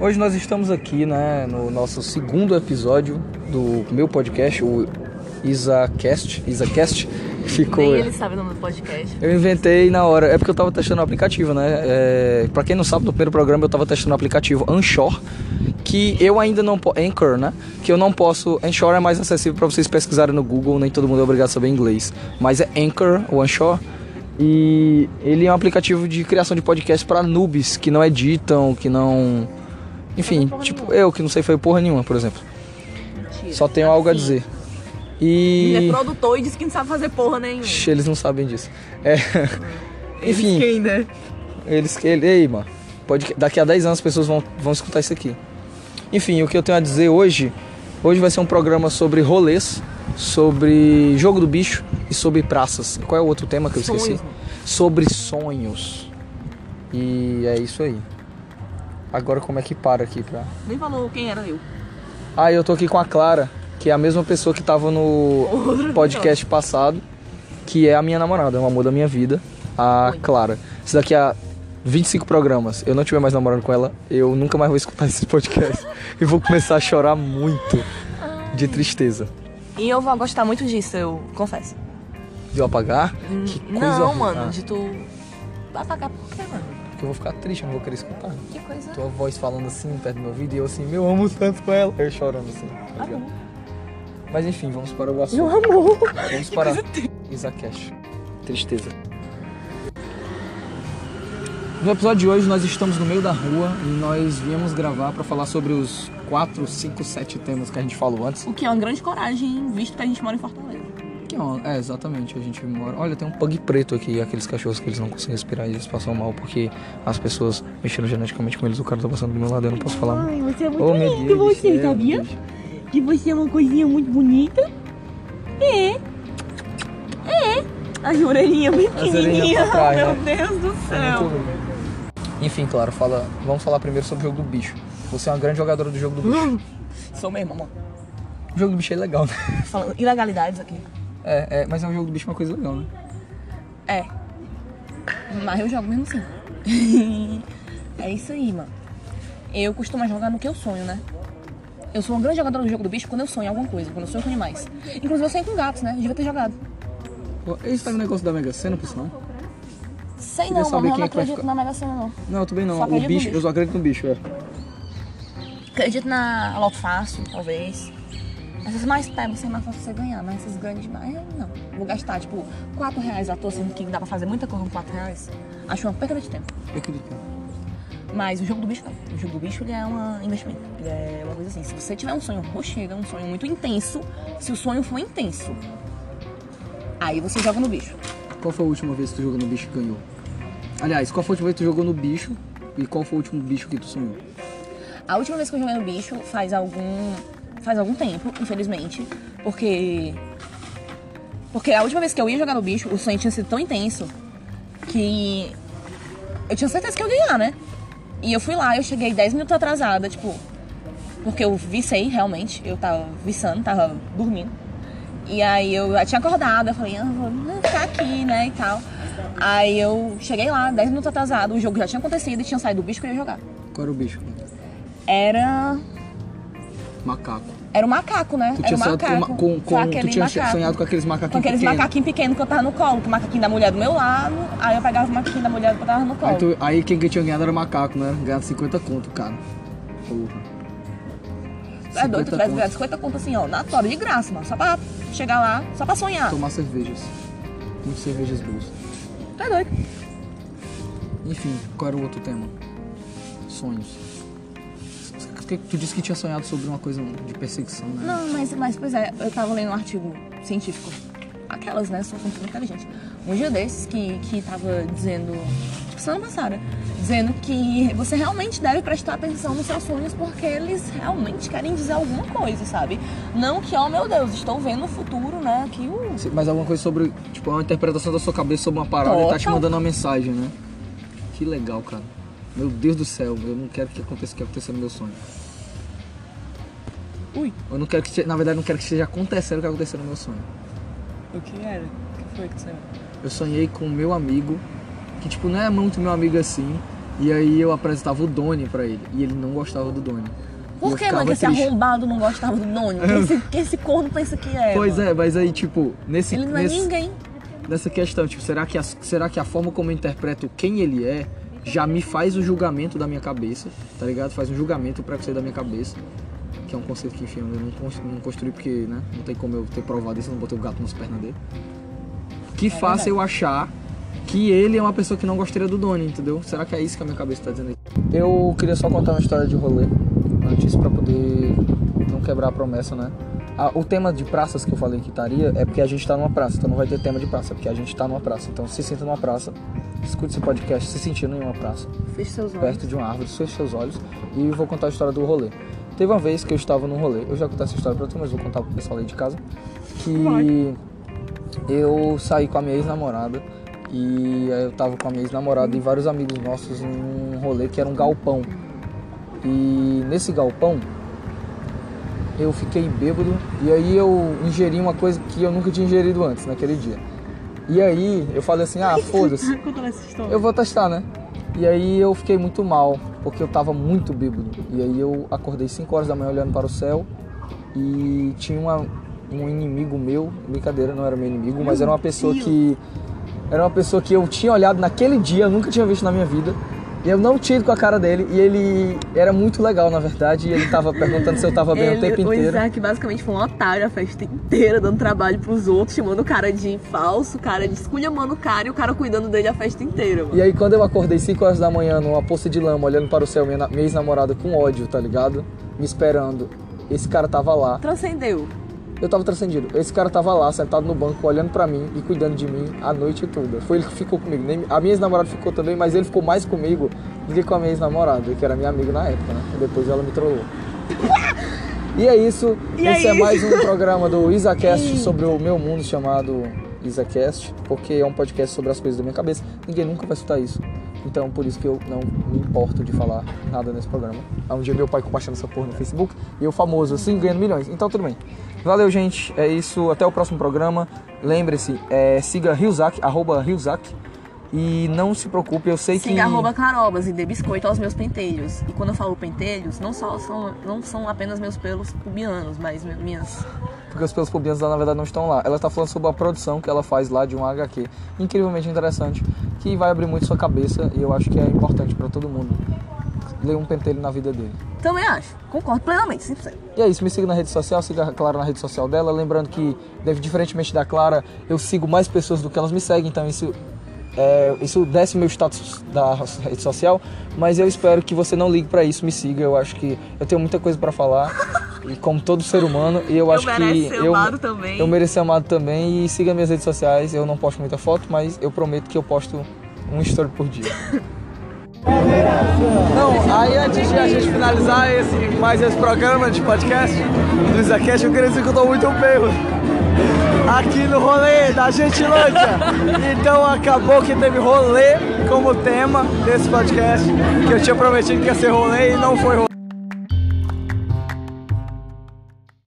Hoje nós estamos aqui, né, no nosso segundo episódio do meu podcast, o IsaCast, IsaCast, ficou... Nem ele sabe o nome do podcast. Eu inventei na hora, é porque eu tava testando o aplicativo, né? É, pra quem não sabe, no primeiro programa eu tava testando o aplicativo Anchor, que eu ainda não posso. Anchor, né? Que eu não posso. Anchor é mais acessível para vocês pesquisarem no Google, nem todo mundo é obrigado a saber inglês. Mas é Anchor, o Anchor. E ele é um aplicativo de criação de podcast para noobs que não editam, que não. Enfim, tipo eu que não sei fazer porra nenhuma, por exemplo. Mentira. Só tenho algo a Assim, dizer. Ele E. é produtor e disse que não sabe fazer porra nenhuma. Eles não sabem disso. É. Eles Enfim. Quem, né? Eles que. Ei, mano. Pode, daqui a 10 anos as pessoas vão, vão escutar isso aqui. Enfim, o que eu tenho a dizer hoje. Hoje vai ser um programa sobre rolês, sobre jogo do bicho e sobre praças. Qual é o outro tema que eu esqueci? Sonhos. Sobre sonhos. E é isso aí. Agora como é que para aqui pra. Nem falou quem era eu. Ah, eu tô aqui com a Clara, que é a mesma pessoa que tava no podcast passado, que é a minha namorada, é o amor da minha vida, a Oi. Clara. Se daqui a 25 programas eu não estiver mais namorando com ela, eu nunca mais vou escutar esse podcast. e vou começar a chorar muito de tristeza. E eu vou gostar muito disso, eu confesso. De eu apagar? Que coisa não, mano, Ah, de tu. Vai pagar por quê, mano? Porque eu vou ficar triste, eu não vou querer escutar. Que coisa. Tua voz falando assim perto do meu ouvido e eu assim, meu, amo tanto com ela. Eu chorando assim. tá ligado? Amor. Mas enfim, vamos para o assunto. Meu amor. Vamos para Isacash. Tristeza. No episódio de hoje nós estamos no meio da rua e nós viemos gravar para falar sobre os 4, 5, 7 temas que a gente falou antes. O que é uma grande coragem, visto que a gente mora em Fortaleza. É, é, exatamente, a gente mora. Olha, tem um pug preto aqui, aqueles cachorros que eles não conseguem respirar e eles passam mal porque as pessoas mexeram geneticamente com eles. O cara tá passando do meu lado, eu não posso falar. Ai, você é muito Oh, lindo, você, céu, sabia? Que você é uma coisinha muito bonita. É. É. A orelhinha bem orelhinhas pequenininha. pra trás, Meu né? Deus do É céu. ruim. Enfim, claro, fala, vamos falar primeiro sobre o jogo do bicho. Você é uma grande jogadora do jogo do bicho. Sou mesmo, amor. O jogo do bicho é legal, né? Falando ilegalidades aqui. É, é, mas é um jogo do bicho uma coisa legal, né? É. Mas eu jogo mesmo assim. é isso aí, mano. Eu costumo jogar no que eu sonho, né? Eu sou uma grande jogadora do jogo do bicho quando eu sonho alguma coisa, quando eu sonho com animais. Inclusive eu sonho com gatos, né? Eu devia ter jogado. Esse tá no negócio da Mega Sena, por sinal? Sei Queria não, mano. Eu não é acredito ficar- na Mega Sena, não. Não, eu também não. O bicho, bicho. eu só acredito no bicho, é. Acredito na Loto Fácil, talvez. Essas mais pebas sem mais fácil você ganhar, mas essas grandes demais, eu não. Vou gastar, tipo, 4 reais à toa, sendo que dá pra fazer muita coisa com 4 reais. Acho uma perda de tempo. Eu acredito. Mas o jogo do bicho não. O jogo do bicho ele é um investimento. Ele é uma coisa assim. Se você tiver um sonho rochega, um sonho muito intenso, se o sonho for intenso, aí você joga no bicho. Qual foi a última vez que tu jogou no bicho e ganhou? Aliás, qual foi a última vez que tu jogou no bicho e qual foi o último bicho que tu sonhou? A última vez que eu joguei no bicho faz algum. Faz algum tempo, infelizmente. Porque. Porque a última vez que eu ia jogar no bicho, o sonho tinha sido tão intenso que. Eu tinha certeza que eu ia ganhar, né? E eu fui lá, eu cheguei 10 minutos atrasada, tipo. Porque eu vicei, realmente. Eu tava viçando, tava dormindo. E aí eu já tinha acordado, eu falei, ah, vou ficar aqui, né, e tal. Aí eu cheguei lá, 10 minutos atrasado, o jogo já tinha acontecido e tinha saído do bicho que eu ia jogar. Qual era o bicho? Era. Macaco. Era o macaco, né? Tu era o com, macaco. ma- com, com, aquele tu tinha macaco. sonhado com aqueles macaquinhos Com aqueles pequenos. macaquinhos pequenos que eu tava no colo, que o macaquinho da mulher do meu lado, aí eu pegava o macaquinho da mulher que eu tava no colo. Aí, tu- aí quem que tinha ganhado era macaco, né? Ganhado 50 conto, cara. Porra. é doido, 50 tu tivesse ganhado 50 conto assim, ó, na tora, de graça, mano. Só pra chegar lá, só pra sonhar. Tomar cervejas. Muitas cervejas boas. Tu é doido. Enfim, qual era o outro tema? Sonhos. Que- Tu disse que tinha sonhado sobre uma coisa de perseguição, né? Não, mas, mas, pois é, eu tava lendo um artigo científico. Aquelas, né, são muito inteligentes. Um dia desses que, que tava dizendo, tipo, semana passada, dizendo que você realmente deve prestar atenção nos seus sonhos porque eles realmente querem dizer alguma coisa, sabe? Não que, oh meu Deus, estou vendo o futuro, né, que o... Mas alguma coisa sobre, tipo, uma interpretação da sua cabeça sobre uma parada e tá te Total. mandando uma mensagem, né? Que legal, cara. Meu Deus do céu, eu não quero que aconteça o que aconteceu no meu sonho. Ui, Eu não quero que, na verdade, não quero que esteja acontecendo o que aconteceu no meu sonho. o que era? O que foi que você... Eu sonhei com o meu amigo, que tipo não é muito meu amigo assim, E aí eu apresentava o Doni pra ele. E ele não gostava do Doni. Por que, mano, que esse arrombado não gostava do Doni? Que esse, que esse corno pensa que é? Pois mano? é, mas aí, tipo, nesse, Ele não é nesse- ninguém. nessa questão, tipo, será que, a, será que a forma como eu interpreto quem ele é já me faz o julgamento da minha cabeça, tá ligado? Faz um julgamento, o preconceito da minha cabeça. Que é um conceito que, enfim, eu não, não construí porque, né? Não tem como eu ter provado isso, eu não botei o gato nas pernas dele. Que faça verdade. eu achar que ele é uma pessoa que não gostaria do Doni, entendeu? Será que é isso que a minha cabeça tá dizendo aí? Eu queria só contar uma história de rolê antes pra poder não quebrar a promessa, né? Ah, o tema de praças que eu falei que estaria é porque a gente tá numa praça, então não vai ter tema de praça, é porque a gente tá numa praça. Então se sinta numa praça, escute esse podcast se sentindo em uma praça, Feche seus olhos. perto de uma árvore, feche seus olhos e vou contar a história do rolê. Teve uma vez que eu estava num rolê, eu já contei essa história pra tu, mas vou contar pro pessoal aí de casa, que eu saí com a minha ex-namorada e eu tava com a minha ex-namorada e vários amigos nossos num rolê que era um galpão. E nesse galpão eu fiquei bêbado e aí eu ingeri uma coisa que eu nunca tinha ingerido antes naquele dia. E aí eu falei assim, ah, foda-se, eu vou testar, né? E aí eu fiquei muito mal, porque eu tava muito bêbado. E aí eu acordei 5 horas da manhã olhando para o céu e tinha uma, um inimigo meu, brincadeira, não era meu inimigo, mas era uma pessoa que era uma pessoa que eu tinha olhado naquele dia, nunca tinha visto na minha vida. E eu não tinha ido com a cara dele e ele era muito legal, na verdade, e ele tava perguntando se eu tava bem o tempo o inteiro. Isaac basicamente foi um otário a festa inteira, dando trabalho pros outros, chamando o cara de falso, o cara de esculhamando o cara e o cara cuidando dele a festa inteira, mano. E aí quando eu acordei 5 horas da manhã numa poça de lama, olhando para o céu, minha, minha ex-namorada com ódio, tá ligado? Me esperando. Esse cara tava lá. Transcendeu. Eu tava transcendido. Esse cara tava lá, sentado no banco, olhando pra mim e cuidando de mim a noite toda. Foi ele que ficou comigo. Nem- A minha ex-namorada ficou também, mas ele ficou mais comigo do que com a minha ex-namorada, que era minha amiga na época, né? E depois ela me trollou. E é isso. E Esse é é mais um programa do IsaCast sobre o meu mundo chamado IsaCast, porque é um podcast sobre as coisas da minha cabeça. Ninguém nunca vai escutar isso. Então, por isso que eu não me importo de falar nada nesse programa. Há um dia meu pai compartilhando essa porra no Facebook e eu famoso assim, ganhando milhões. Então, tudo bem. Valeu, gente. É isso. Até o próximo programa. Lembre-se, é, siga Ryuzak, arroba Ryuzak. E não se preocupe, eu sei que... Siga arroba carobas e dê biscoito aos meus pentelhos. E quando eu falo pentelhos, não só são, não são apenas meus pelos pubianos, mas mi- minhas. Porque os pelos pubianos lá, na verdade, não estão lá. Ela está falando sobre a produção que ela faz lá de um HQ. Incrivelmente interessante. Que vai abrir muito sua cabeça e eu acho que é importante para todo mundo ler um pentelho na vida dele. Também acho. Concordo plenamente, 100%. E é isso, me siga na rede social, siga a Clara na rede social dela. Lembrando que, diferentemente da Clara, eu sigo mais pessoas do que elas me seguem, então isso, é, isso desce meu status da rede social. Mas eu espero que você não ligue pra isso, me siga. Eu acho que eu tenho muita coisa pra falar, e como todo ser humano, e eu, acho que eu, também. eu mereço ser amado também. E siga minhas redes sociais, eu não posto muita foto, mas eu prometo que eu posto um story por dia. Não, aí antes de a gente finalizar esse, mais esse programa de podcast do Isacast, eu queria dizer que eu tô muito bêbado aqui no rolê da Gentilândia. Então acabou que teve rolê como tema desse podcast, que eu tinha prometido que ia ser rolê e não foi rolê.